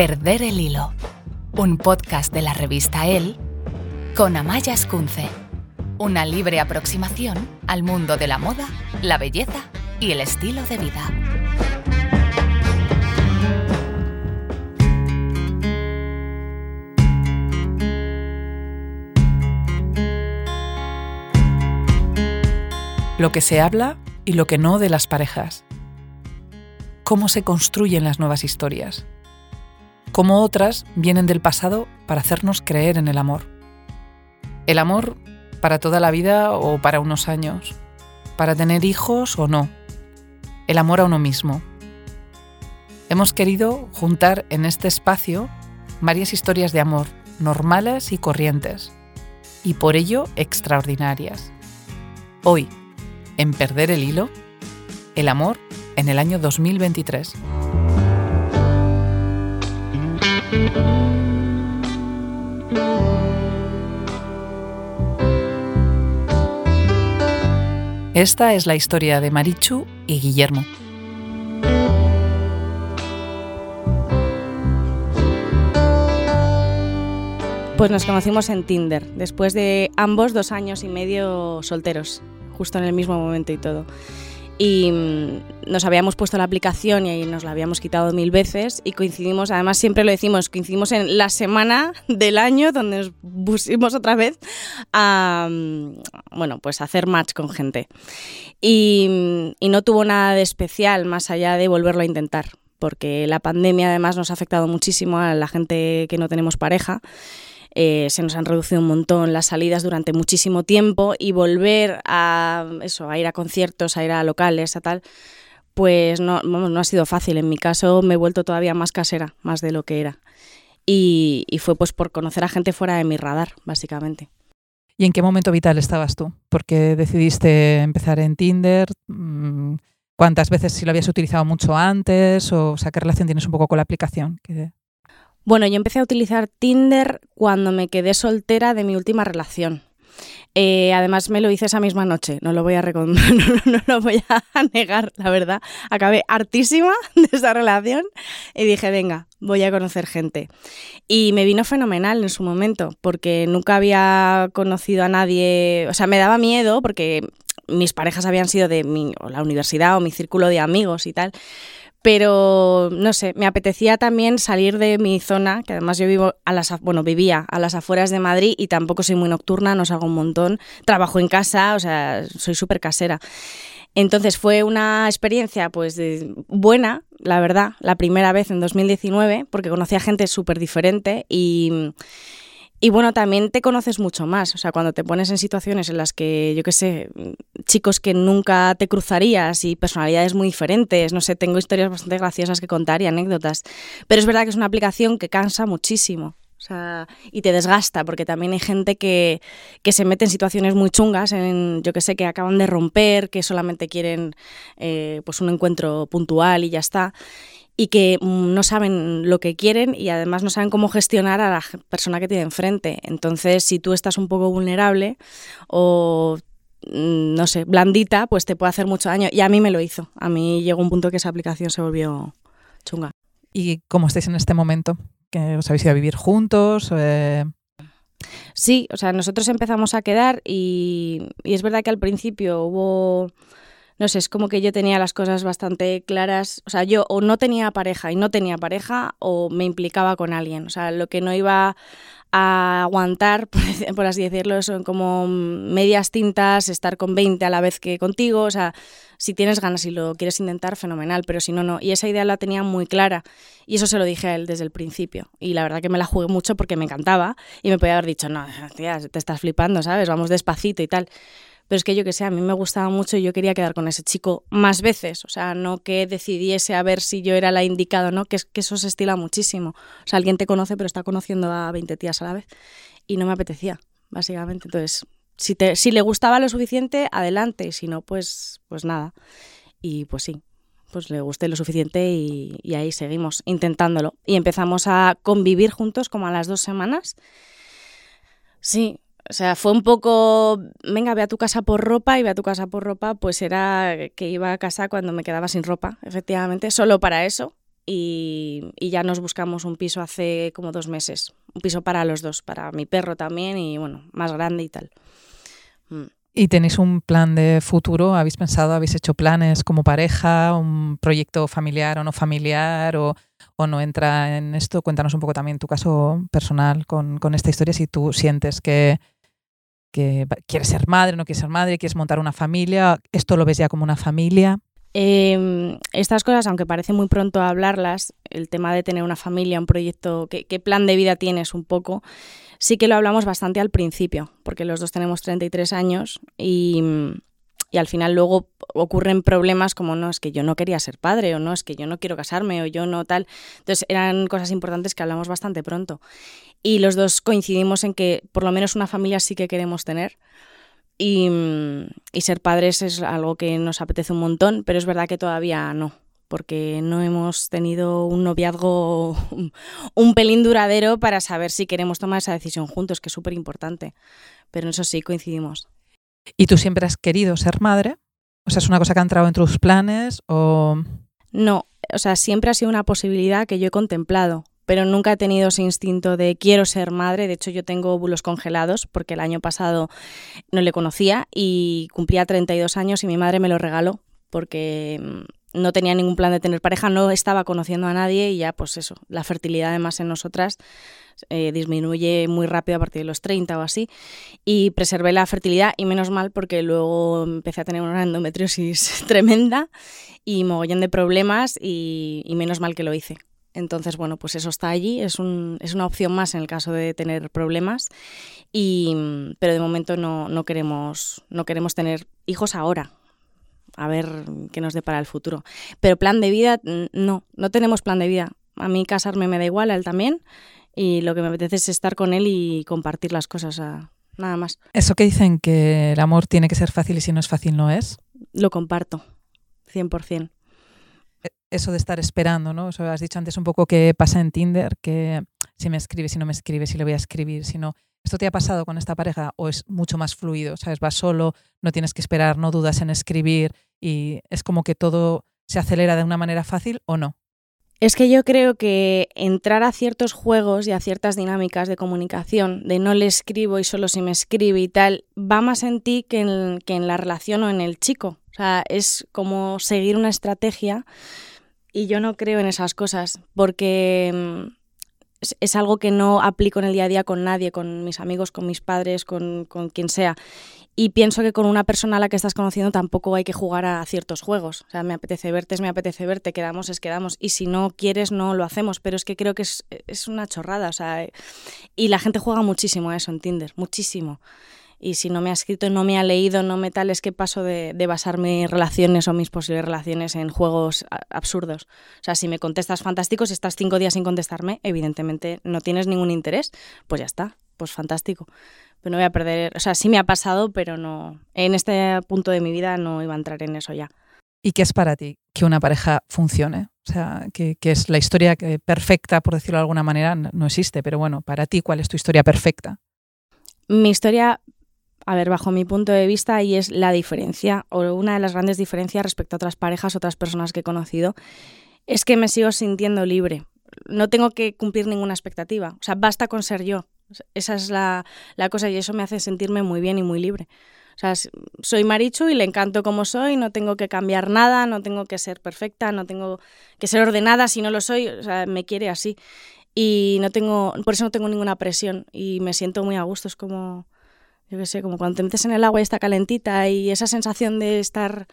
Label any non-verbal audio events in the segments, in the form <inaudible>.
Perder el hilo, un podcast de la revista El con Amaya Escunce, una libre aproximación al mundo de la moda, la belleza y el estilo de vida. Lo que se habla y lo que no de las parejas. Cómo se construyen las nuevas historias como otras vienen del pasado para hacernos creer en el amor. El amor para toda la vida o para unos años, para tener hijos o no. El amor a uno mismo. Hemos querido juntar en este espacio varias historias de amor, normales y corrientes, y por ello extraordinarias. Hoy, en Perder el Hilo, el amor en el año 2023. Esta es la historia de Marichu y Guillermo. Pues nos conocimos en Tinder, después de ambos dos años y medio solteros, justo en el mismo momento y todo y mm, nos habíamos puesto la aplicación y nos la habíamos quitado mil veces y coincidimos, además siempre lo decimos, coincidimos en la semana del año donde nos pusimos otra vez a, mm, bueno, pues hacer match con gente. Y, mm, y no tuvo nada de especial más allá de volverlo a intentar, porque la pandemia además nos ha afectado muchísimo a la gente que no tenemos pareja. Eh, se nos han reducido un montón las salidas durante muchísimo tiempo y volver a eso, a ir a conciertos, a ir a locales, a tal, pues no, no ha sido fácil. En mi caso me he vuelto todavía más casera, más de lo que era. Y, fue pues por conocer a gente fuera de mi radar, básicamente. ¿Y en qué momento vital estabas tú? Porque decidiste empezar en Tinder. Mm, ¿Cuántas veces si lo habías utilizado mucho antes? O, sea, ¿qué relación tienes un poco con la aplicación? Bueno, yo empecé a utilizar Tinder cuando me quedé soltera de mi última relación. Eh, además me lo hice esa misma noche, no lo voy a negar, la verdad. Acabé hartísima <laughs> de esa relación y dije, venga, voy a conocer gente. Y me vino fenomenal en su momento, porque nunca había conocido a nadie, o sea, me daba miedo porque mis parejas habían sido de mi, la universidad o mi círculo de amigos y tal pero no sé, me apetecía también salir de mi zona, que además yo vivo a las bueno, vivía a las afueras de Madrid y tampoco soy muy nocturna, no salgo un montón, trabajo en casa, o sea, soy súper casera. Entonces fue una experiencia pues buena, la verdad, la primera vez en 2019, porque conocí a gente súper diferente y y bueno, también te conoces mucho más, o sea, cuando te pones en situaciones en las que, yo qué sé, chicos que nunca te cruzarías y personalidades muy diferentes, no sé, tengo historias bastante graciosas que contar y anécdotas, pero es verdad que es una aplicación que cansa muchísimo. O sea, y te desgasta, porque también hay gente que, que se mete en situaciones muy chungas, en, yo que sé, que acaban de romper, que solamente quieren eh, pues un encuentro puntual y ya está y que mm, no saben lo que quieren y además no saben cómo gestionar a la persona que tiene enfrente. Entonces, si tú estás un poco vulnerable o mm, no sé, blandita, pues te puede hacer mucho daño. Y a mí me lo hizo. A mí llegó un punto que esa aplicación se volvió chunga. ¿Y cómo estáis en este momento? ¿Que os habéis ido a vivir juntos? Eh, sí, o sea, nosotros empezamos a quedar y, y es verdad que al principio hubo no sé, es como que yo tenía las cosas bastante claras. O sea, yo o no tenía pareja y no tenía pareja o me implicaba con alguien. O sea, lo que no iba a aguantar, <laughs> por así decirlo, son como medias tintas, estar con 20 a la vez que contigo. O sea, si tienes ganas y lo quieres intentar, fenomenal, pero si no, no. Y esa idea la tenía muy clara y eso se lo dije a él desde el principio. Y la verdad que me la jugué mucho porque me encantaba y me podía haber dicho, no, tía, te estás flipando, ¿sabes? Vamos despacito y tal. Pero es que yo que sé, a mí me gustaba mucho y yo quería quedar con ese chico más veces. O sea, no que decidiese a ver si yo era la indicada no, que, que eso se estila muchísimo. O sea, alguien te conoce pero está conociendo a 20 tías a la vez. Y no me apetecía, básicamente. Entonces, si, te, le gustaba lo suficiente, adelante. Y si no, pues, pues nada. Y pues sí, pues le gusté lo suficiente y, ahí seguimos intentándolo. Y empezamos a convivir juntos como a las dos semanas. Sí, o sea, fue un poco, venga, ve a tu casa por ropa y ve a tu casa por ropa, pues era que iba a casa cuando me quedaba sin ropa, efectivamente, solo para eso. y, ya nos buscamos un piso hace como dos meses. Un piso para los dos, para mi perro también y bueno, más grande y tal. Mm. ¿Y tenéis un plan de futuro? ¿Habéis pensado, habéis hecho planes como pareja, un proyecto familiar o no familiar o, no entra en esto? Cuéntanos un poco también tu caso personal con, esta historia, si tú sientes que, que quieres ser madre, no quieres ser madre, quieres montar una familia, ¿esto lo ves ya como una familia? Em, estas cosas, aunque parece muy pronto hablarlas, el tema de tener una familia, un proyecto, qué, plan de vida tienes un poco, sí que lo hablamos bastante al principio, porque los dos tenemos 33 años y, y al final luego ocurren problemas como no, es que yo no quería ser padre o no, es que yo no quiero casarme o yo no tal. Entonces eran cosas importantes que hablamos bastante pronto. Y los dos coincidimos en que por lo menos una familia sí que queremos tener. Mm, y, ser padres es algo que nos apetece un montón, pero es verdad que todavía no, porque no hemos tenido un noviazgo <laughs> un pelín duradero para saber si queremos tomar esa decisión juntos, que es súper importante. Pero en eso sí coincidimos. ¿Y tú siempre has querido ser madre? O sea, ¿es una cosa que ha entrado en tus planes o...? No, o sea, siempre ha sido una posibilidad que yo he contemplado pero nunca he tenido ese instinto de quiero ser madre. De hecho, yo tengo óvulos congelados porque el año pasado no le conocía y cumplía 32 años y mi madre me lo regaló porque mm, no tenía ningún plan de tener pareja, no estaba conociendo a nadie y ya pues eso, la fertilidad además en nosotras eh, disminuye muy rápido a partir de los 30 o así y preservé la fertilidad y menos mal porque luego empecé a tener una endometriosis <laughs> tremenda y mogollón de problemas y menos mal que lo hice entonces, bueno, pues eso está allí, es, un, es una opción más en el caso de tener problemas, y, pero de momento no, no, queremos, no queremos tener hijos ahora. A ver qué nos depara el futuro. Pero plan de vida, no, no tenemos plan de vida. A mí casarme me da igual, a él también, y lo que me apetece es estar con él y compartir las cosas, nada más. Eso que dicen que el amor tiene que ser fácil y si no es fácil no es. Lo comparto, 100% eso de estar esperando, ¿no? Has dicho antes un poco que pasa en Tinder, que si me escribe, si no me escribe, si le voy a escribir, si no. ¿Esto te ha pasado con esta pareja o es mucho más fluido? ¿Sabes? Vas solo, no tienes que esperar, no dudas en escribir y es como que todo se acelera de una manera fácil o no? Es que yo creo que entrar a ciertos juegos y a ciertas dinámicas de comunicación, de no le escribo y solo si me escribe y tal, va más en ti que en, que en la relación o en el chico. O sea, es como seguir una estrategia y yo no creo en esas cosas porque es, algo que no aplico en el día a día con nadie, con mis amigos, con mis padres, con, quien sea. Y pienso que con una persona a la que estás conociendo tampoco hay que jugar a ciertos juegos. O sea, me apetece verte, es me apetece verte, quedamos, es quedamos. Y si no quieres, no lo hacemos. Pero es que creo que es, es una chorrada. O sea, y la gente juega muchísimo a eso en Tinder, muchísimo y si no me ha escrito, no me ha leído, no me tal, es que paso de, basar mis relaciones o mis posibles relaciones en juegos absurdos. O sea, si me contestas fantástico, si estás cinco días sin contestarme, evidentemente no tienes ningún interés, pues ya está, pues fantástico. Pero no voy a perder, o sea, sí me ha pasado, pero no, en este punto de mi vida no iba a entrar en eso ya. ¿Y qué es para ti que una pareja funcione? O sea, que, que es la historia perfecta, por decirlo de alguna manera, no existe, pero bueno, para ti, ¿cuál es tu historia perfecta? Mi historia a ver, bajo mi punto de vista, y es la diferencia, o una de las grandes diferencias respecto a otras parejas, otras personas que he conocido, es que me sigo sintiendo libre. No tengo que cumplir ninguna expectativa. O sea, basta con ser yo. Esa es la, cosa y eso me hace sentirme muy bien y muy libre. O sea, soy Marichu y le encanto como soy, no tengo que cambiar nada, no tengo que ser perfecta, no tengo que ser ordenada si no lo soy, o sea, me quiere así. Y no tengo, por eso no tengo ninguna presión y me siento muy a gusto, es como, yo qué sé, como cuando te metes en el agua y está calentita y esa sensación de estar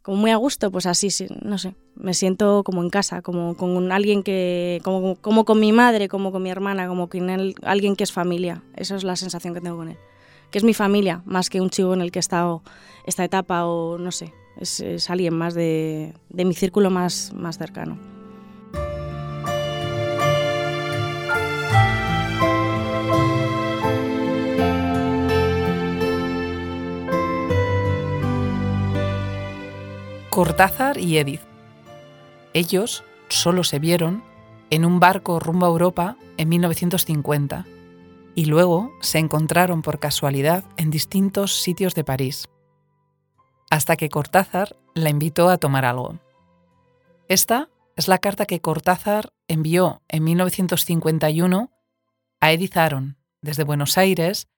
como muy a gusto, pues así, sí, no sé, me siento como en casa, como con alguien que, como, como con mi madre, como con mi hermana, como con alguien que es familia, esa es la sensación que tengo con él, que es mi familia, más que un chico en el que he estado esta etapa o no sé, es, alguien más de, de mi círculo más, más cercano. Cortázar y Edith. Ellos solo se vieron en un barco rumbo a Europa en 1950 y luego se encontraron por casualidad en distintos sitios de París, hasta que Cortázar la invitó a tomar algo. Esta es la carta que Cortázar envió en 1951 a Edith Aron desde Buenos Aires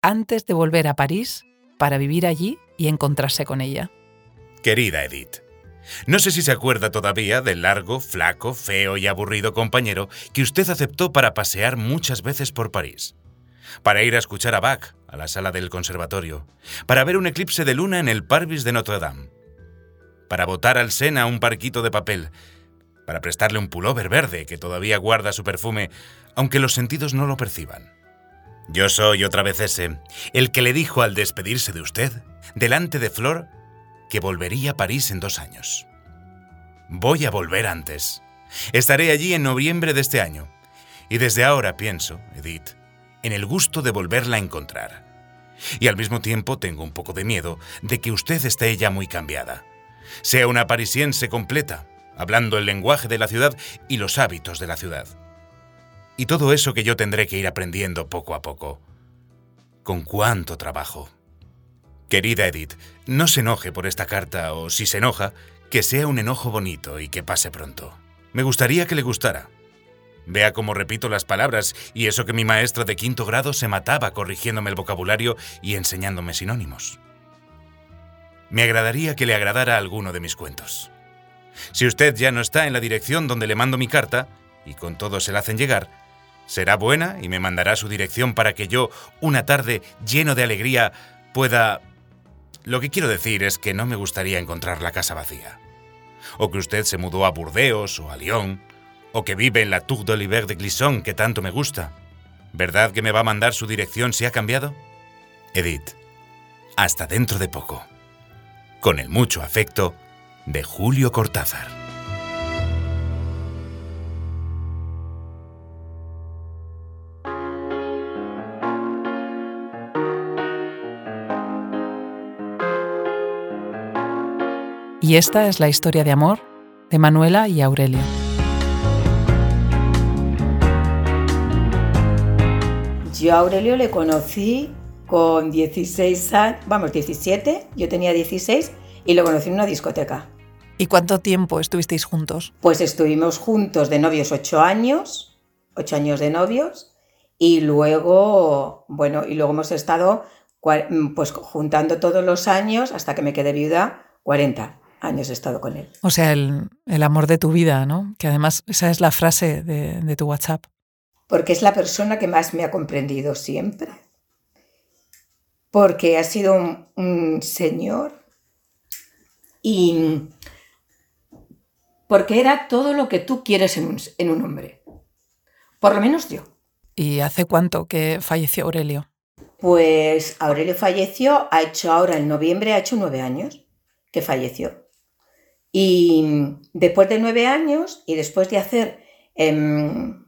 antes de volver a París para vivir allí y encontrarse con ella. Querida Edith, no sé si se acuerda todavía del largo, flaco, feo y aburrido compañero que usted aceptó para pasear muchas veces por París. Para ir a escuchar a Bach a la sala del conservatorio. Para ver un eclipse de luna en el Parvis de Notre Dame. Para botar al Sena un parquito de papel. Para prestarle un pullover verde que todavía guarda su perfume, aunque los sentidos no lo perciban. Yo soy otra vez ese, el que le dijo al despedirse de usted, delante de Flor, que volvería a París en dos años. Voy a volver antes. Estaré allí en noviembre de este año. Y desde ahora pienso, Edith, en el gusto de volverla a encontrar. Y al mismo tiempo tengo un poco de miedo de que usted esté ya muy cambiada. Sea una parisiense completa, hablando el lenguaje de la ciudad y los hábitos de la ciudad. Y todo eso que yo tendré que ir aprendiendo poco a poco. Con cuánto trabajo. Querida Edith, no se enoje por esta carta o si se enoja, que sea un enojo bonito y que pase pronto. Me gustaría que le gustara. Vea cómo repito las palabras y eso que mi maestra de quinto grado se mataba corrigiéndome el vocabulario y enseñándome sinónimos. Me agradaría que le agradara alguno de mis cuentos. Si usted ya no está en la dirección donde le mando mi carta, y con todo se la hacen llegar, será buena y me mandará su dirección para que yo, una tarde lleno de alegría, pueda lo que quiero decir es que no me gustaría encontrar la casa vacía. O que usted se mudó a Burdeos o a Lyon, o que vive en la Tour d'Oliver de Glisson que tanto me gusta. ¿Verdad que me va a mandar su dirección si ha cambiado? Edith, hasta dentro de poco. Con el mucho afecto de Julio Cortázar. Y esta es la historia de amor de Manuela y Aurelio. Yo a Aurelio le conocí con 16 años, vamos, 17, yo tenía 16 y lo conocí en una discoteca. ¿Y cuánto tiempo estuvisteis juntos? Pues estuvimos juntos de novios 8 años, 8 años de novios, y luego, bueno, y luego hemos estado pues juntando todos los años hasta que me quedé viuda, 40 años he estado con él. O sea, el, amor de tu vida, ¿no? Que además esa es la frase de, tu WhatsApp. Porque es la persona que más me ha comprendido siempre. Porque ha sido un, señor y porque era todo lo que tú quieres en un, en un hombre. Por lo menos yo. ¿Y hace cuánto que falleció Aurelio? Pues Aurelio falleció, ha hecho ahora en noviembre, ha hecho nueve años que falleció. Y después de nueve años y después de hacer em,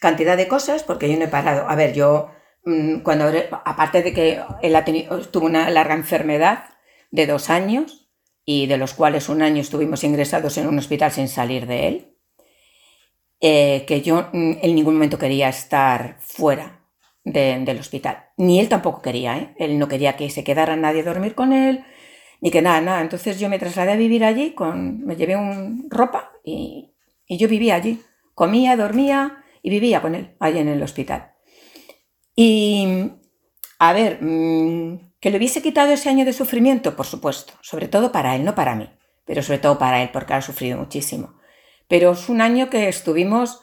cantidad de cosas, porque yo no he parado. A ver, yo, mm, cuando, aparte de que él ha tenido, tuvo una larga enfermedad de dos años, y de los cuales un año estuvimos ingresados en un hospital sin salir de él, eh, que yo mm, en ningún momento quería estar fuera del hospital. Ni él tampoco quería, ¿eh? Él no quería que se quedara nadie a dormir con él, ni que nada, nada. Entonces yo me trasladé a vivir allí, con, me llevé un, ropa y, yo vivía allí. Comía, dormía y vivía con él, allí en el hospital. Y, a ver, mm, que le hubiese quitado ese año de sufrimiento, por supuesto, sobre todo para él, no para mí, pero sobre todo para él, porque ha sufrido muchísimo. Pero es un año que estuvimos,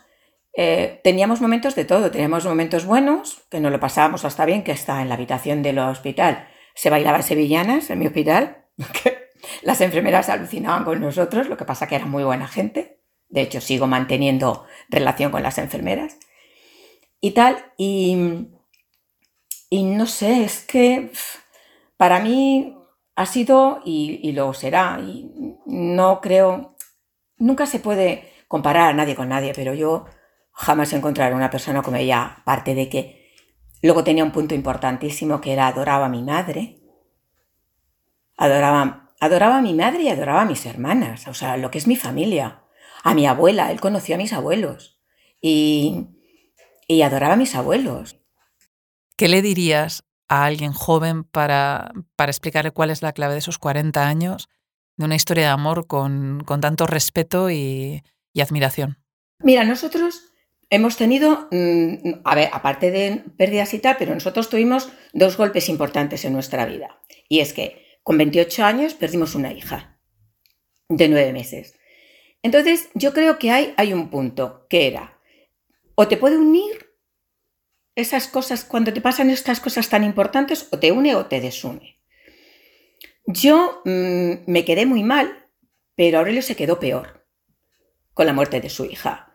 eh, teníamos momentos de todo, teníamos momentos buenos, que no lo pasábamos hasta bien, que está en la habitación del hospital se bailaban sevillanas en mi hospital, <laughs> las enfermeras alucinaban con nosotros, lo que pasa que era muy buena gente. De hecho, sigo manteniendo relación con las enfermeras. Y tal, y, no sé, es que para mí ha sido y, lo será. No creo, nunca se puede comparar a nadie con nadie, pero yo jamás encontraré una persona como ella, aparte de que luego tenía un punto importantísimo que era adoraba a mi madre, Adoraba, adoraba a mi madre y adoraba a mis hermanas, o sea, lo que es mi familia. A mi abuela, él conoció a mis abuelos y, y adoraba a mis abuelos. ¿Qué le dirías a alguien joven para, para explicarle cuál es la clave de esos 40 años de una historia de amor con, con tanto respeto y, y admiración. Mira, nosotros hemos tenido, mm, a ver, aparte de pérdidas y tal, pero nosotros tuvimos dos golpes importantes en nuestra vida. Y es que con 28 años perdimos una hija de nueve meses. Entonces, yo creo que hay, hay un punto que era, o te puede unir esas cosas, cuando te pasan estas cosas tan importantes, o te une o te desune. Yo mm, me quedé muy mal, pero Aurelio se quedó peor con la muerte de su hija.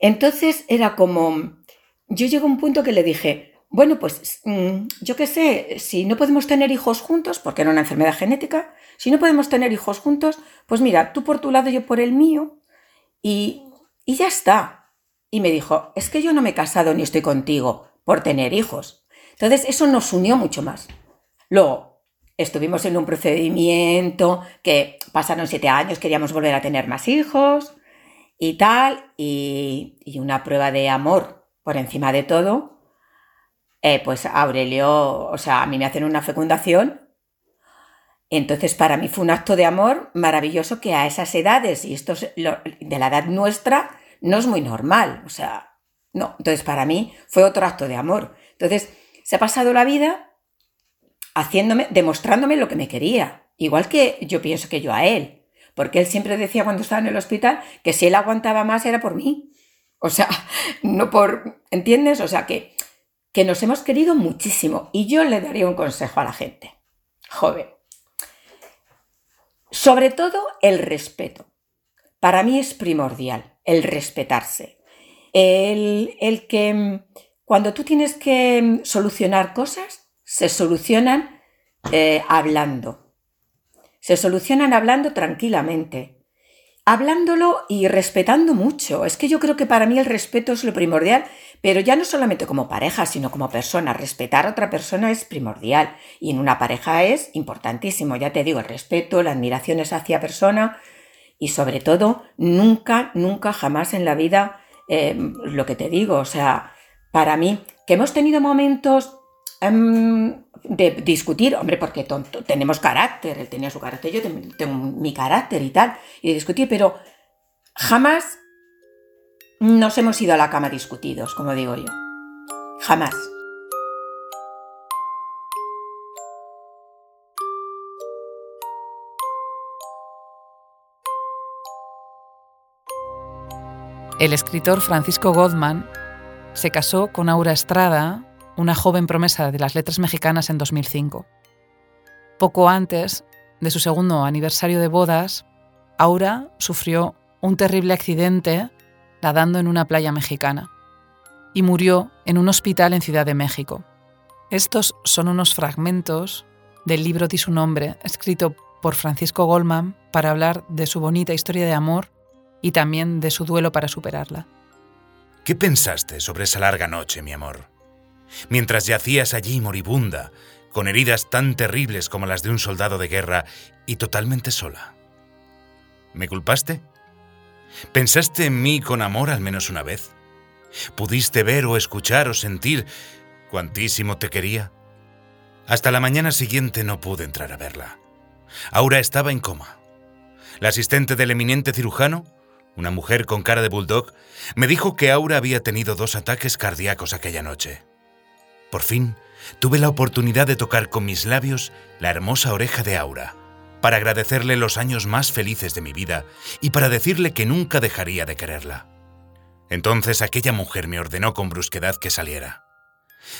Entonces era como, yo llego a un punto que le dije, bueno, pues mm, yo qué sé, si no podemos tener hijos juntos, porque era una enfermedad genética, si no podemos tener hijos juntos, pues mira, tú por tu lado, yo por el mío, y, y ya está. Y me dijo, es que yo no me he casado ni estoy contigo por tener hijos. Entonces eso nos unió mucho más. Luego, estuvimos en un procedimiento que pasaron siete años, queríamos volver a tener más hijos y tal, y, y una prueba de amor por encima de todo, eh, pues Aurelio, o sea, a mí me hacen una fecundación. Entonces, para mí fue un acto de amor maravilloso que a esas edades, y esto es de la edad nuestra, no es muy normal. O sea, no. Entonces, para mí fue otro acto de amor. Entonces, se ha pasado la vida haciéndome, demostrándome lo que me quería. Igual que yo pienso que yo a él. Porque él siempre decía cuando estaba en el hospital que si él aguantaba más era por mí. O sea, <laughs> no por. ¿Entiendes? O sea que que nos hemos querido muchísimo y yo le daría un consejo a la gente joven. Sobre todo el respeto. Para mí es primordial el respetarse. El, el que mm, cuando tú tienes que mm, solucionar cosas, se solucionan eh, hablando. Se solucionan hablando tranquilamente hablándolo y respetando mucho. Es que yo creo que para mí el respeto es lo primordial, pero ya no solamente como pareja, sino como persona. Respetar a otra persona es primordial y en una pareja es importantísimo. Ya te digo, el respeto, la admiración es hacia persona y sobre todo, nunca, nunca, jamás en la vida, eh, lo que te digo, o sea, para mí, que hemos tenido momentos Em, de discutir, hombre, porque tenemos carácter, él tenía su carácter, yo tengo, mi carácter y tal, y de discutir, pero jamás nos hemos ido a la cama discutidos, como digo yo. Jamás. El escritor Francisco Goldman se casó con Aura Estrada una joven promesa de las letras mexicanas en 2005. Poco antes de su segundo aniversario de bodas, Aura sufrió un terrible accidente nadando en una playa mexicana y murió en un hospital en Ciudad de México. Estos son unos fragmentos del libro Di su nombre, escrito por Francisco Goldman para hablar de su bonita historia de amor y también de su duelo para superarla. ¿Qué pensaste sobre esa larga noche, mi amor? mientras yacías allí moribunda, con heridas tan terribles como las de un soldado de guerra y totalmente sola. ¿Me culpaste? ¿Pensaste en mí con amor al menos una vez? ¿Pudiste ver o escuchar o sentir cuantísimo te quería? Hasta la mañana siguiente no pude entrar a verla. Aura estaba en coma. La asistente del eminente cirujano, una mujer con cara de bulldog, me dijo que Aura había tenido dos ataques cardíacos aquella noche. Por fin, tuve la oportunidad de tocar con mis labios la hermosa oreja de Aura, para agradecerle los años más felices de mi vida y para decirle que nunca dejaría de quererla. Entonces aquella mujer me ordenó con brusquedad que saliera.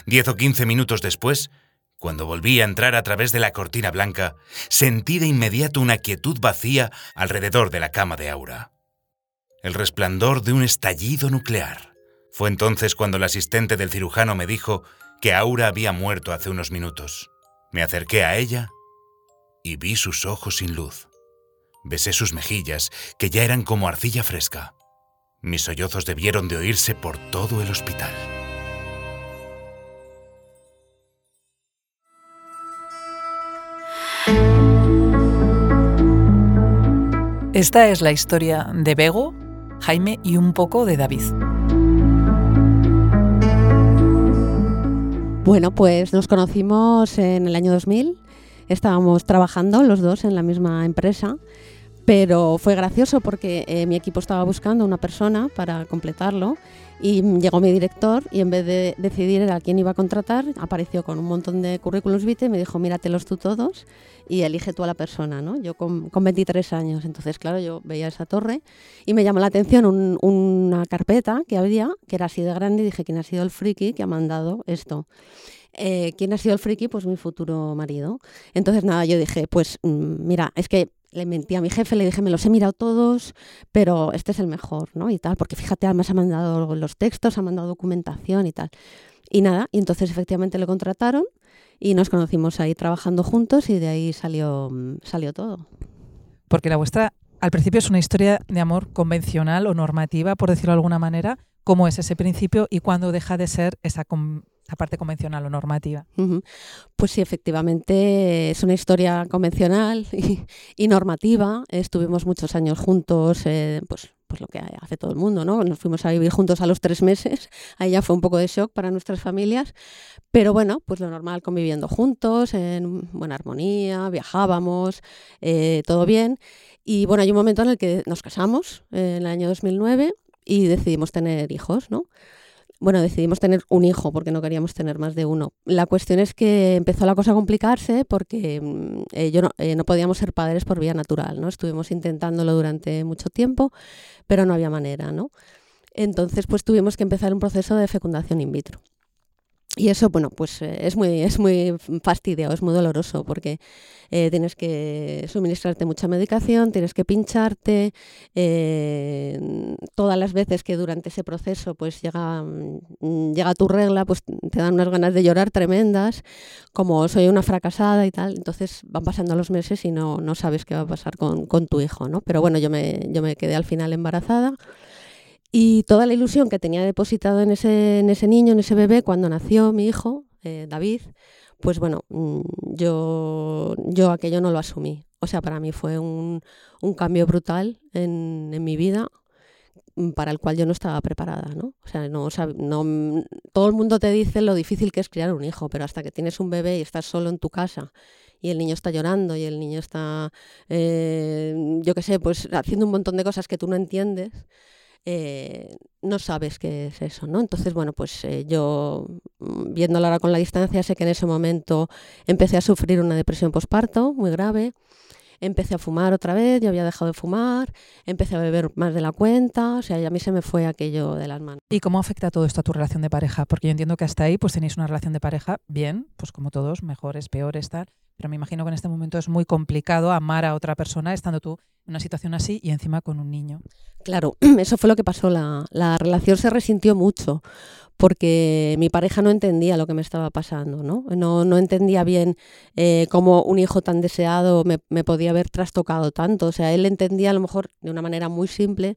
Diez o quince minutos después, cuando volví a entrar a través de la cortina blanca, sentí de inmediato una quietud vacía alrededor de la cama de Aura. El resplandor de un estallido nuclear. Fue entonces cuando el asistente del cirujano me dijo que Aura había muerto hace unos minutos. Me acerqué a ella y vi sus ojos sin luz. Besé sus mejillas, que ya eran como arcilla fresca. Mis sollozos debieron de oírse por todo el hospital. Esta es la historia de Bego, Jaime y un poco de David. Bueno, pues nos conocimos en el año 2000, estábamos trabajando los dos en la misma empresa, Pero fue gracioso porque eh, mi equipo estaba buscando una persona para completarlo y llegó mi director y en vez de decidir a quién iba a contratar, apareció con un montón de currículums vitae y me dijo, míratelos tú todos y elige tú a la persona, ¿no? Yo con, con 23 años, entonces claro, yo veía esa torre y me llamó la atención una carpeta que había, que era así de grande y dije, ¿quién ha sido el friki que ha mandado esto? Eh, ¿Quién ha sido el friki? Pues mi futuro marido. Entonces nada, yo dije, pues mm, mira, es que le mentí a mi jefe, le dije, me los he mirado todos, pero este es el mejor, ¿no? Y tal, porque fíjate, además ha mandado los textos, ha mandado documentación y tal. Y nada, y entonces efectivamente le contrataron y nos conocimos ahí trabajando juntos y de ahí salió, salió todo. Porque la vuestra al principio es una historia de amor convencional o normativa, por decirlo de alguna manera. ¿Cómo es ese principio y cuándo deja de ser esa, esa parte convencional o normativa. Pues sí, efectivamente es una historia convencional <laughs> y, normativa. Estuvimos muchos años juntos, eh, pues, pues lo que hace todo el mundo, ¿no? Nos fuimos a vivir juntos a los tres meses. <laughs> Ahí ya fue un poco de shock para nuestras familias. Pero bueno, pues lo normal conviviendo juntos, en buena armonía, viajábamos, eh, todo bien. Y bueno, hay un momento en el que nos casamos, en el año 2009, y decidimos tener hijos, ¿no? Bueno, decidimos tener un hijo porque no queríamos tener más de uno. La cuestión es que empezó la cosa a complicarse porque mm, eh, yo eh, no, podíamos ser padres por vía natural, ¿no? Estuvimos intentándolo durante mucho tiempo, pero no había manera, ¿no? Entonces, pues tuvimos que empezar un proceso de fecundación in vitro. Y eso, bueno, pues eh, es muy, es muy fastidio, es muy doloroso porque eh, tienes que suministrarte mucha medicación, tienes que pincharte, eh, todas las veces que durante ese proceso pues llega, mm, llega tu regla, pues te dan unas ganas de llorar tremendas, como soy una fracasada y tal, entonces van pasando los meses y no, no sabes qué va a pasar con, con tu hijo, ¿no? Pero bueno, yo me, yo me quedé al final embarazada. Y toda la ilusión que tenía depositado en ese, en ese niño, en ese bebé, cuando nació mi hijo, eh, David, pues bueno, mm, yo, yo aquello no lo asumí. O sea, para mí fue un, un cambio brutal en, en, mi vida mm, para el cual yo no estaba preparada, ¿no? O sea, no, no, mm, todo el mundo te dice lo difícil que es criar un hijo, pero hasta que tienes un bebé y estás solo en tu casa y el niño está llorando y el niño está, eh, yo qué sé, pues haciendo un montón de cosas que tú no entiendes, eh, no sabes qué es eso, ¿no? Entonces, bueno, pues eh, yo, mm, viéndolo ahora con la distancia, sé que en ese momento empecé a sufrir una depresión postparto muy grave, empecé a fumar otra vez, yo había dejado de fumar, empecé a beber más de la cuenta, o sea, a mí se me fue aquello de las manos. ¿Y cómo afecta todo esto a tu relación de pareja? Porque yo entiendo que hasta ahí pues tenéis una relación de pareja bien, pues como todos, mejores, peores, tal, pero me imagino que en este momento es muy complicado amar a otra persona estando tú en una situación así y encima con un niño. Claro, <clears throat> eso fue lo que pasó. La, relación se resintió mucho porque mi pareja no entendía lo que me estaba pasando, ¿no? No, entendía bien eh, cómo un hijo tan deseado me, podía haber trastocado tanto. O sea, él entendía a lo mejor de una manera muy simple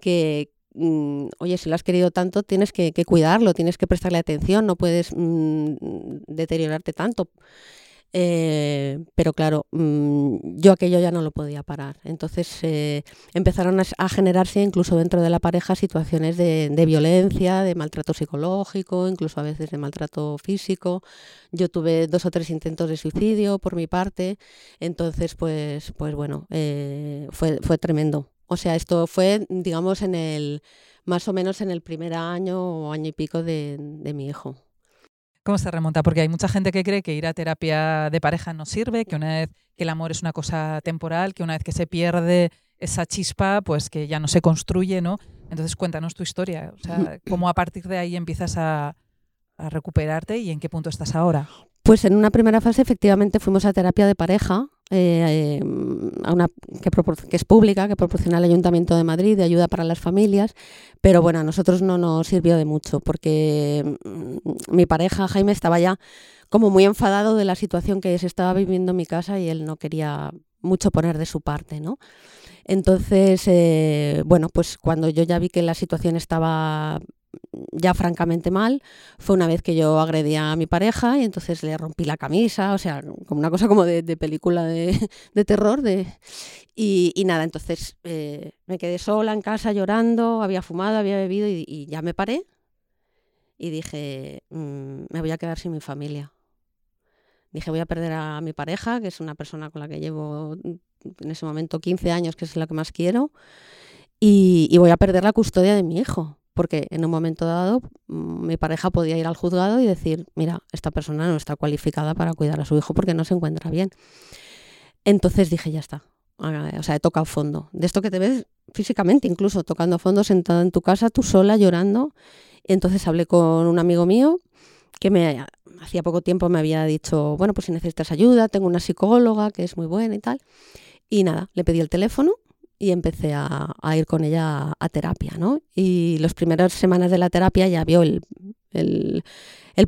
que, mm, oye, si lo has querido tanto, tienes que, cuidarlo, tienes que prestarle atención, no puedes mm, deteriorarte tanto. Eh, pero claro, mm, yo aquello ya no lo podía parar. Entonces eh, empezaron a, generarse incluso dentro de la pareja situaciones de, violencia, de maltrato psicológico, incluso a veces de maltrato físico. Yo tuve dos o tres intentos de suicidio por mi parte. Entonces, pues, pues bueno, eh, fue, fue tremendo. O sea, esto fue, digamos, en el más o menos en el primer año o año y pico de mi hijo. ¿Cómo se remonta? Porque hay mucha gente que cree que ir a terapia de pareja no sirve, que una vez que el amor es una cosa temporal, que una vez que se pierde esa chispa, pues que ya no se construye, ¿no? Entonces cuéntanos tu historia, o sea, cómo a partir de ahí empiezas a, a recuperarte y en qué punto estás ahora. Pues en una primera fase efectivamente fuimos a terapia de pareja, eh, a una que, es pública, que proporciona el Ayuntamiento de Madrid, de ayuda para las familias, pero bueno, a nosotros no nos sirvió de mucho porque mm, mi pareja Jaime estaba ya como muy enfadado de la situación que se estaba viviendo en mi casa y él no quería mucho poner de su parte, ¿no? Entonces, eh, bueno, pues cuando yo ya vi que la situación estaba ya francamente mal fue una vez que yo agredí a mi pareja y entonces le rompí la camisa, o sea, como una cosa como de, película <laughs> de, terror. De, y, nada, entonces eh, me quedé sola en casa llorando, había fumado, había bebido y, ya me paré y dije, mm, me voy a quedar sin mi familia. Dije, voy a perder a mi pareja, que es una persona con la que llevo en ese momento 15 años, que es la que más quiero, y, voy a perder la custodia de mi hijo, porque en un momento dado mm, mi pareja podía ir al juzgado y decir, mira, esta persona no está cualificada para cuidar a su hijo porque no se encuentra bien. Entonces dije, ya está, o sea, he tocado fondo. De esto que te ves físicamente, incluso tocando fondo, sentada en tu casa, tú sola, llorando. Entonces hablé con un amigo mío que me hacía poco tiempo me había dicho, bueno, pues si necesitas ayuda, tengo una psicóloga que es muy buena y tal. Y nada, le pedí el teléfono y empecé a, ir con ella a, terapia, ¿no? Y las primeras semanas de la terapia ya vio el,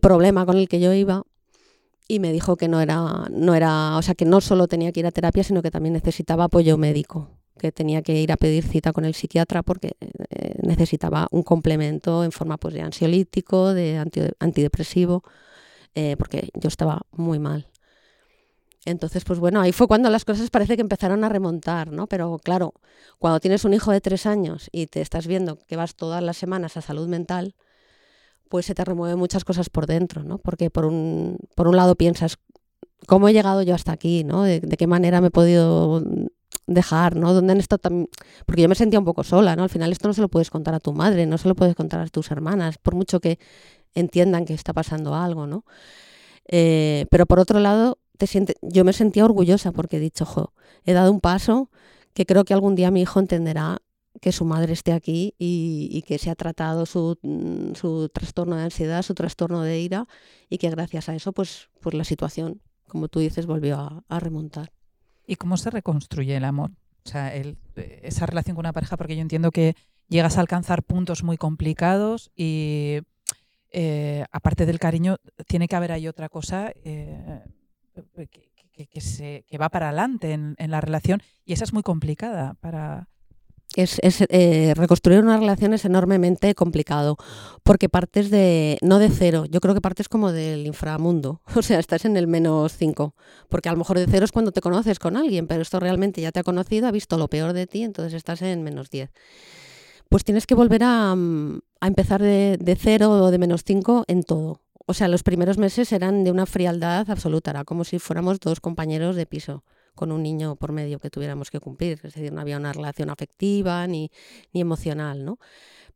problema con el que yo iba y me dijo que no era, no era, o sea, que no solo tenía que ir a terapia, sino que también necesitaba apoyo médico, que tenía que ir a pedir cita con el psiquiatra porque eh, necesitaba un complemento en forma pues, de ansiolítico, de antidepresivo, eh, porque yo estaba muy mal. Entonces, pues bueno, ahí fue cuando las cosas parece que empezaron a remontar, ¿no? Pero claro, cuando tienes un hijo de tres años y te estás viendo que vas todas las semanas a salud mental, pues se te remueven muchas cosas por dentro, ¿no? Porque por un, por un lado piensas, ¿cómo he llegado yo hasta aquí, ¿no? De, qué manera me he podido dejar, ¿no? ¿Dónde han estado tan... Porque yo me sentía un poco sola, ¿no? Al final esto no se lo puedes contar a tu madre, no se lo puedes contar a tus hermanas, por mucho que entiendan que está pasando algo, ¿no? Eh, pero por otro lado, yo me sentía orgullosa porque he dicho, jo, he dado un paso que creo que algún día mi hijo entenderá que su madre esté aquí y, que se ha tratado mm, su, trastorno de ansiedad, su trastorno de ira y que gracias a eso, pues, pues la situación, como tú dices, volvió a, remontar. ¿Y cómo se reconstruye el amor? O sea, esa relación con una pareja, porque yo entiendo que llegas a alcanzar puntos muy complicados y eh, aparte del cariño, tiene que haber ahí otra cosa eh, que, se, va para adelante en, la relación y esa es muy complicada para... Es, eh, reconstruir una relación es enormemente complicado porque partes de no de cero yo creo que partes como del inframundo <laughs> o sea estás en el menos cinco porque a lo mejor de cero es cuando te conoces con alguien pero esto realmente ya te ha conocido ha visto lo peor de ti entonces estás en menos diez. Pues tienes que volver a, mm, empezar de, de, cero o de menos cinco en todo o sea, los primeros meses eran de una frialdad absoluta, era como si fuéramos dos compañeros de piso con un niño por medio que tuviéramos que cumplir, es decir, no había una relación afectiva ni, ni emocional, ¿no?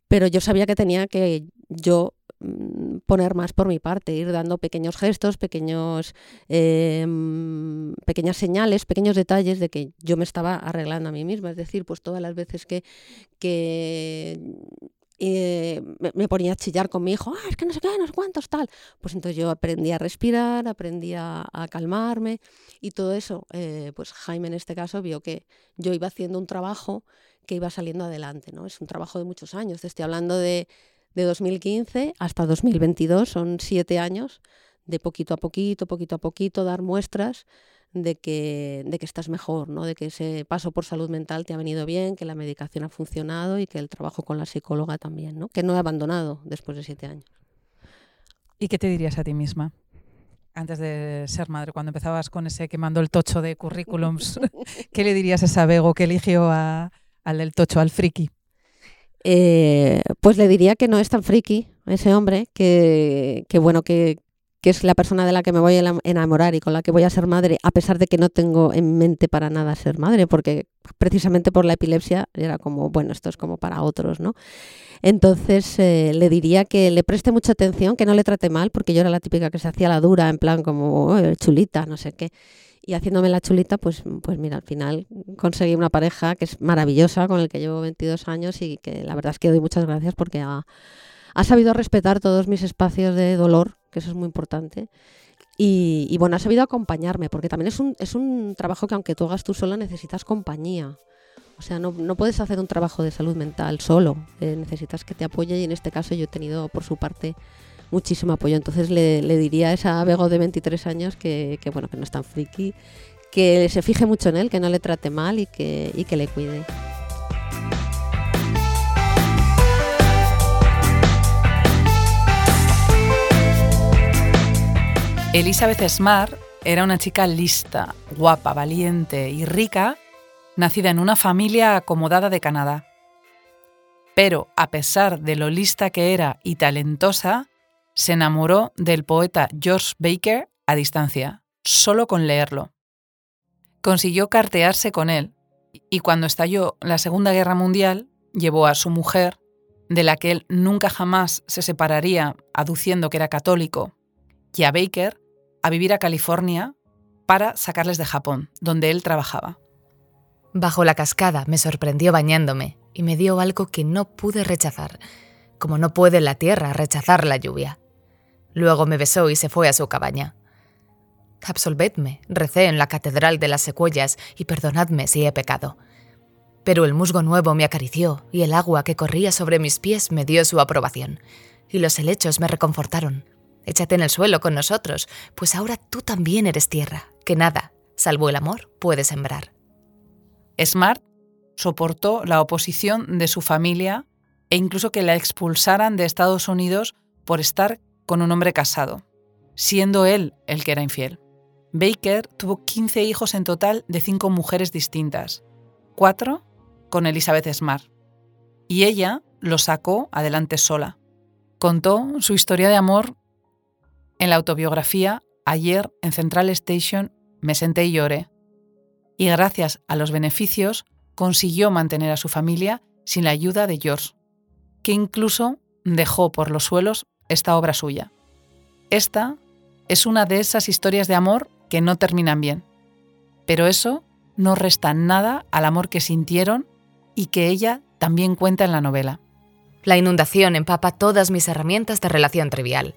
Pero yo sabía que tenía que yo mm, poner más por mi parte, ir dando pequeños gestos, pequeños, em, pequeñas señales, pequeños detalles de que yo me estaba arreglando a mí misma. Es decir, pues todas las veces que, que y me, ponía a chillar con mi hijo, ah, es que no sé qué, no sé cuántos, tal. Pues entonces yo aprendí a respirar, aprendí a, calmarme y todo eso, eh, pues Jaime en este caso vio que yo iba haciendo un trabajo que iba saliendo adelante, ¿no? Es un trabajo de muchos años, estoy hablando de, de 2015 hasta 2022, son siete años de poquito a poquito, poquito a poquito, dar muestras de que, de que estás mejor, ¿no? de que ese paso por salud mental te ha venido bien, que la medicación ha funcionado y que el trabajo con la psicóloga también, ¿no? que no he abandonado después de siete años. ¿Y qué te dirías a ti misma? Antes de ser madre, cuando empezabas con ese quemando el tocho de currículums, <laughs> ¿qué le dirías a esa Bego que eligió a, al del tocho, al friki? Eh, pues le diría que no es tan friki ese hombre, que, que bueno, que, que es la persona de la que me voy a enamorar y con la que voy a ser madre, a pesar de que no tengo en mente para nada ser madre, porque precisamente por la epilepsia era como, bueno, esto es como para otros, ¿no? Entonces eh, le diría que le preste mucha atención, que no le trate mal, porque yo era la típica que se hacía la dura, en plan como chulita, no sé qué. Y haciéndome la chulita, pues, pues mira, al final conseguí una pareja que es maravillosa, con el que llevo 22 años y que la verdad es que doy muchas gracias porque ha, ha sabido respetar todos mis espacios de dolor, que eso es muy importante. Y, bueno, ha sabido acompañarme, porque también es un, es un trabajo que aunque tú hagas tú sola, necesitas compañía. O sea, no, no puedes hacer un trabajo de salud mental solo, eh, necesitas que te apoye y en este caso yo he tenido por su parte muchísimo apoyo. Entonces le, le diría a esa Bego de 23 años que, que, bueno, que no es tan friki, que se fije mucho en él, que no le trate mal y que, y que le cuide. Elizabeth Smart era una chica lista, guapa, valiente y rica, nacida en una familia acomodada de Canadá. Pero, a pesar de lo lista que era y talentosa, se enamoró del poeta George Baker a distancia, solo con leerlo. consiguió cartearse con él y cuando estalló la Segunda Guerra Mundial llevó a su mujer, de la que él nunca jamás se separaría, aduciendo que era católico, y a Baker a vivir a California para sacarles de Japón, donde él trabajaba. Bajo la cascada me sorprendió bañándome y me dio algo que no pude rechazar, como no puede la tierra rechazar la lluvia. Luego me besó y se fue a su cabaña. Absolvedme, recé en la Catedral de las Secuellas y perdonadme si he pecado. Pero el musgo nuevo me acarició y el agua que corría sobre mis pies me dio su aprobación. Y los helechos me reconfortaron. Échate en el suelo con nosotros, pues ahora tú también eres tierra, que nada, salvo el amor, puede sembrar. Smart soportó la oposición de su familia e incluso que la expulsaran de Estados Unidos por estar con un hombre casado, siendo él el que era infiel. Baker tuvo 15 hijos en total de cinco mujeres distintas, cuatro con Elizabeth Smart, y ella lo sacó adelante sola. Contó su historia de amor en la autobiografía Ayer en Central Station me senté y lloré, y gracias a los beneficios consiguió mantener a su familia sin la ayuda de George, que incluso dejó por los suelos esta obra suya. Esta es una de esas historias de amor que no terminan bien, pero eso no resta nada al amor que sintieron y que ella también cuenta en la novela. La inundación empapa todas mis herramientas de relación trivial.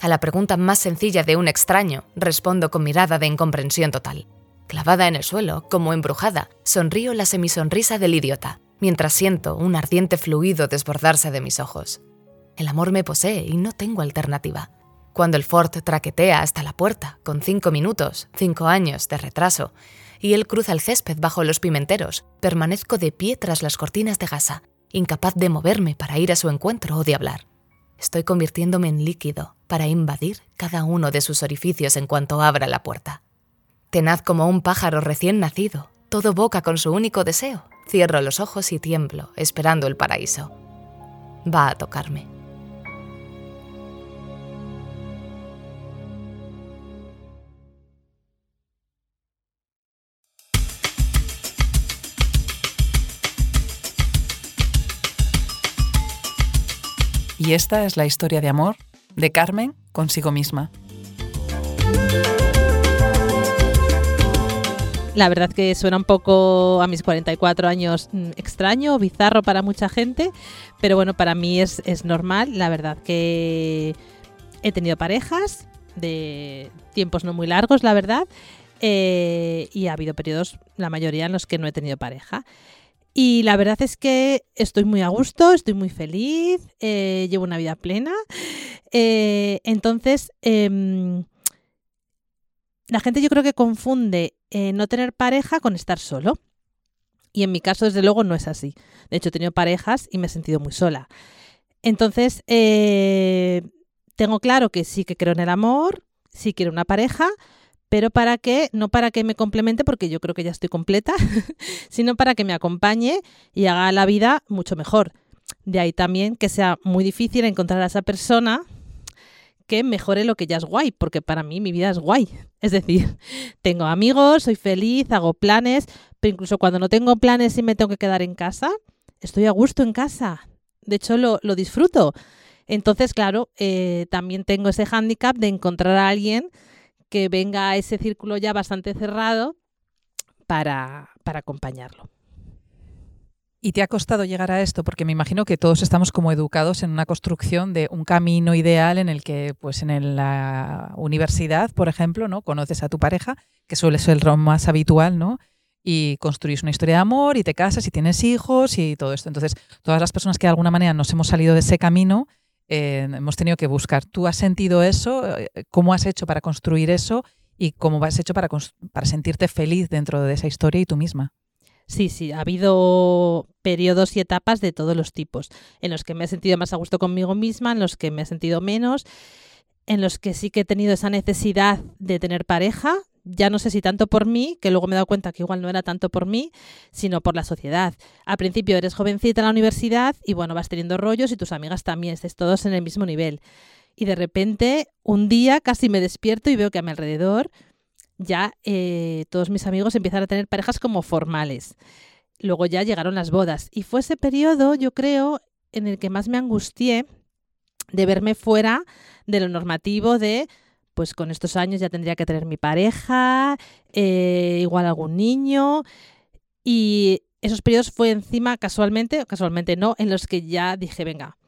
A la pregunta más sencilla de un extraño respondo con mirada de incomprensión total. Clavada en el suelo, como embrujada, sonrío la semisonrisa del idiota, mientras siento un ardiente fluido desbordarse de mis ojos. El amor me posee y no tengo alternativa. Cuando el Ford traquetea hasta la puerta, con cinco minutos, cinco años de retraso, y él cruza el césped bajo los pimenteros, permanezco de pie tras las cortinas de gasa, incapaz de moverme para ir a su encuentro o de hablar. Estoy convirtiéndome en líquido para invadir cada uno de sus orificios en cuanto abra la puerta. Tenaz como un pájaro recién nacido, todo boca con su único deseo. Cierro los ojos y tiemblo, esperando el paraíso. Va a tocarme. Y esta es la historia de amor de Carmen consigo misma. La verdad que suena un poco a mis 44 años mm, extraño, bizarro para mucha gente, pero bueno, para mí es, normal. La verdad que he tenido parejas de tiempos no muy largos, la verdad, eh, y ha habido periodos, la mayoría, en los que no he tenido pareja. Y la verdad es que estoy muy a gusto, estoy muy feliz, eh, llevo una vida plena. Eh, entonces, em, la gente yo creo que confunde eh, no tener pareja con estar solo. Y en mi caso, desde luego, no es así. De hecho, he tenido parejas y me he sentido muy sola. Entonces, tengo claro que sí que creo en el amor, sí quiero una pareja, pero para que, no para que me complemente, porque yo creo que ya estoy completa, <laughs> sino para que me acompañe y haga la vida mucho mejor. De ahí también que sea muy difícil encontrar a esa persona que mejore lo que ya es guay, porque para mí mi vida es guay. Es decir, <laughs> tengo amigos, soy feliz, hago planes, pero incluso cuando no tengo planes y me tengo que quedar en casa, estoy a gusto en casa. De hecho, lo, disfruto. Entonces, claro, eh, también tengo ese hándicap de encontrar a alguien que venga a ese círculo ya bastante cerrado para, para acompañarlo. ¿Y te ha costado llegar a esto? Porque me imagino que todos estamos como educados en una construcción de un camino ideal en el que, pues en la universidad, por ejemplo, ¿no? Conoces a tu pareja, que suele ser lo más habitual, ¿no? Y construís una historia de amor y te casas y tienes hijos y todo esto. Entonces, todas las personas que de alguna manera nos hemos salido de ese camino, hemos tenido que buscar. ¿Tú has sentido eso? Eh, ¿Cómo has hecho para construir eso? ¿Y cómo has hecho para, para sentirte feliz dentro de esa historia y tú misma? Sí, sí, ha habido periodos y etapas de todos los tipos, en los que me he sentido más a gusto conmigo misma, en los que me he sentido menos, en los que sí que he tenido esa necesidad de tener pareja, ya no sé si tanto por mí, que luego me he dado cuenta que igual no era tanto por mí, sino por la sociedad. Al principio eres jovencita en la universidad y bueno, vas teniendo rollos y tus amigas también, estés todos en el mismo nivel. Y de repente, un día casi me despierto y veo que a mi alrededor ya eh, todos mis amigos empiezan a tener parejas como formales. Luego ya llegaron las bodas. Y fue ese periodo, yo creo, en el que más me angustié de verme fuera de lo normativo de pues con estos años ya tendría que tener mi pareja, eh, igual algún niño. Y esos periodos fue encima casualmente, casualmente no, en los que ya dije, venga,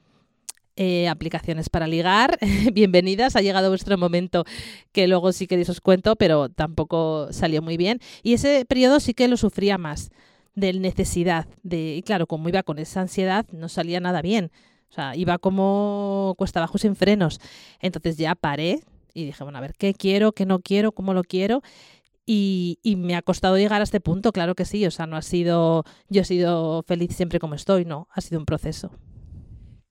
eh, aplicaciones para ligar, <laughs> bienvenidas, ha llegado vuestro momento que luego sí queréis os cuento, pero tampoco salió muy bien. Y ese periodo sí que lo sufría más, de necesidad, de, y claro, como iba con esa ansiedad, no salía nada bien. O sea, iba como cuesta abajo sin frenos. Entonces ya paré y dije, bueno, a ver, ¿qué quiero, qué no quiero, cómo lo quiero? Y, y, me ha costado llegar a este punto, claro que sí. O sea, no ha sido, yo he sido feliz siempre como estoy, no, ha sido un proceso.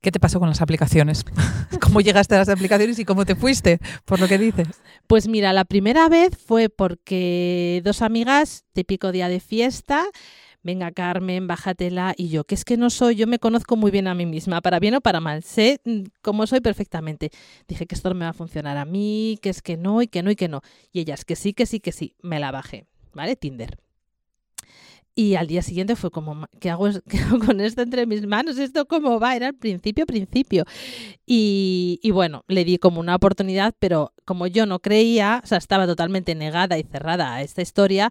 ¿Qué te pasó con las aplicaciones? <laughs> ¿Cómo llegaste a las aplicaciones y cómo te fuiste, por lo que dices? Pues mira, la primera vez fue porque dos amigas, típico día de fiesta, venga Carmen, bájatela, y yo, que es que no soy, yo me conozco muy bien a mí misma, para bien o para mal, sé mm, cómo soy perfectamente. Dije que esto no me va a funcionar a mí, que es que no, y que no, y que no. Y ellas, que sí, que sí, que sí, me la bajé, ¿vale? Tinder. Y al día siguiente fue como, ¿qué hago, <laughs> ¿qué hago con esto entre mis manos? ¿Esto cómo va? Era el principio, principio. Y, y, bueno, le di como una oportunidad, pero como yo no creía, o sea, estaba totalmente negada y cerrada a esta historia,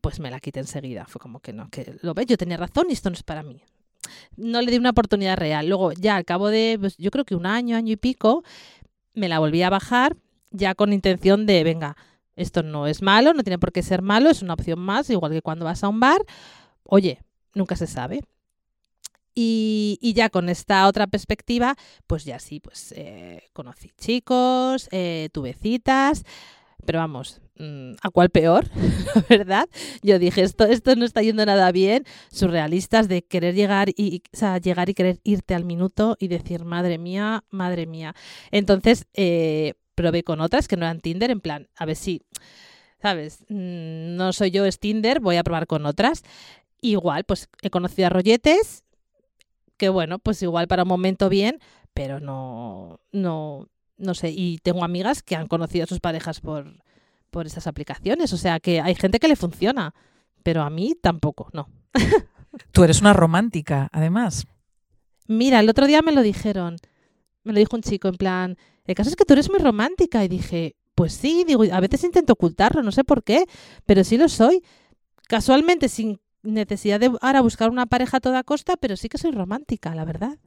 pues me la quité enseguida. Fue como que no, que lo ves, yo tenía razón y esto no es para mí. No le di una oportunidad real. Luego, ya al cabo de, pues, yo creo que un año, año y pico, me la volví a bajar, ya con intención de, venga, esto no es malo, no tiene por qué ser malo, es una opción más, igual que cuando vas a un bar. Oye, nunca se sabe. Y, ya con esta otra perspectiva, pues ya sí, pues eh, conocí chicos, eh, tuve citas, pero vamos, mm, ¿a cuál peor? <laughs> ¿Verdad? Yo dije, esto, esto no está yendo nada bien, surrealistas de querer llegar y, llegar y querer irte al minuto y decir, madre mía, madre mía. Entonces, eh, probé con otras que no eran Tinder, en plan, a ver si, ¿sabes? Mm, no soy yo, es Tinder, voy a probar con otras. Igual, pues he conocido a rolletes, que bueno, pues igual para un momento bien, pero no, no, no sé. Y tengo amigas que han conocido a sus parejas por, por esas aplicaciones, o sea que hay gente que le funciona, pero a mí tampoco, no. Tú eres una romántica, además. Mira, el otro día me lo dijeron, me lo dijo un chico en plan, el caso es que tú eres muy romántica. Y dije, pues sí, digo, a veces intento ocultarlo, no sé por qué, pero sí lo soy. Casualmente, sin necesidad de ahora buscar una pareja a toda costa, pero sí que soy romántica, la verdad.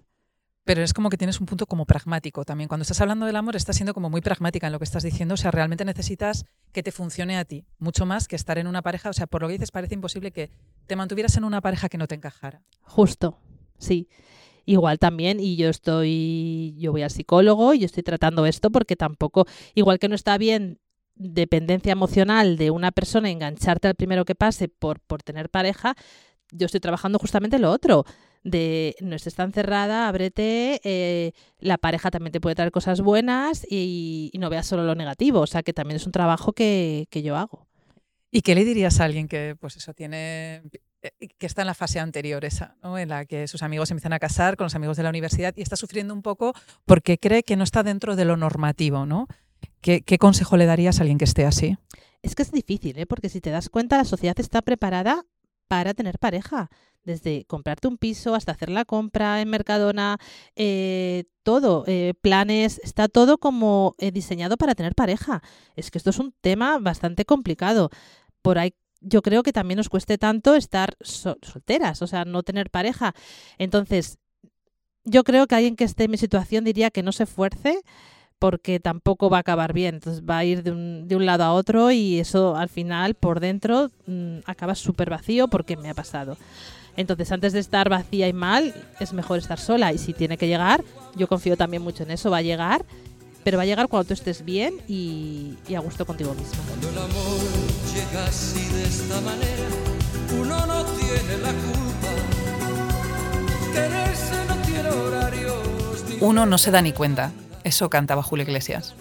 Pero es como que tienes un punto como pragmático también. Cuando estás hablando del amor, estás siendo como muy pragmática en lo que estás diciendo. O sea, realmente necesitas que te funcione a ti, mucho más que estar en una pareja. O sea, por lo que dices, parece imposible que te mantuvieras en una pareja que no te encajara. Justo, sí igual también y yo estoy yo voy al psicólogo y yo estoy tratando esto porque tampoco igual que no está bien dependencia emocional de una persona engancharte al primero que pase por por tener pareja yo estoy trabajando justamente lo otro de no estés tan cerrada, ábrete, eh, la pareja también te puede traer cosas buenas y, y, no veas solo lo negativo, o sea que también es un trabajo que, que yo hago. ¿Y qué le dirías a alguien que pues eso tiene que está en la fase anterior esa, ¿no? en la que sus amigos empiezan a casar con los amigos de la universidad y está sufriendo un poco porque cree que no está dentro de lo normativo, ¿no? ¿Qué, consejo le darías a alguien que esté así? Es que es difícil, ¿eh? porque si te das cuenta, la sociedad está preparada para tener pareja. Desde comprarte un piso hasta hacer la compra en Mercadona, eh, todo, eh, planes, está todo como eh, diseñado para tener pareja. Es que esto es un tema bastante complicado. Por ahí yo creo que también nos cueste tanto estar solteras, o sea, no tener pareja. Entonces, yo creo que alguien que esté en mi situación diría que no se esfuerce porque tampoco va a acabar bien. Entonces va a ir de un, de un lado a otro y eso al final por dentro mmm, acaba súper vacío porque me ha pasado. Entonces antes de estar vacía y mal es mejor estar sola y si tiene que llegar, yo confío también mucho en eso, va a llegar pero va a llegar cuando tú estés bien y, y a gusto contigo misma. Uno no. Uno no se da ni cuenta. Eso cantaba Julio Iglesias.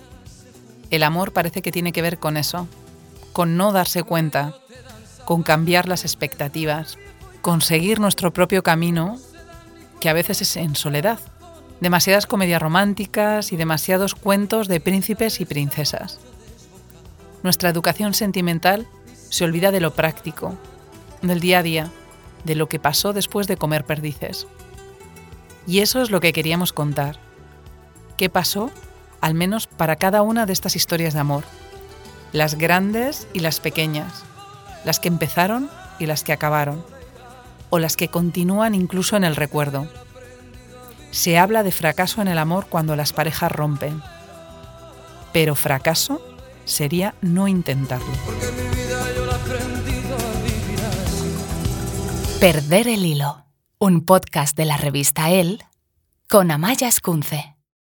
El amor parece que tiene que ver con eso, con no darse cuenta, con cambiar las expectativas, con seguir nuestro propio camino, que a veces es en soledad demasiadas comedias románticas y demasiados cuentos de príncipes y princesas. Nuestra educación sentimental se olvida de lo práctico, del día a día, de lo que pasó después de comer perdices. Y eso es lo que queríamos contar. ¿Qué pasó? Al menos para cada una de estas historias de amor. Las grandes y las pequeñas. Las que empezaron y las que acabaron. O las que continúan incluso en el recuerdo. Se habla de fracaso en el amor cuando las parejas rompen. Pero fracaso sería no intentarlo. Perder el hilo. Un podcast de la revista El con Amaya Escunce.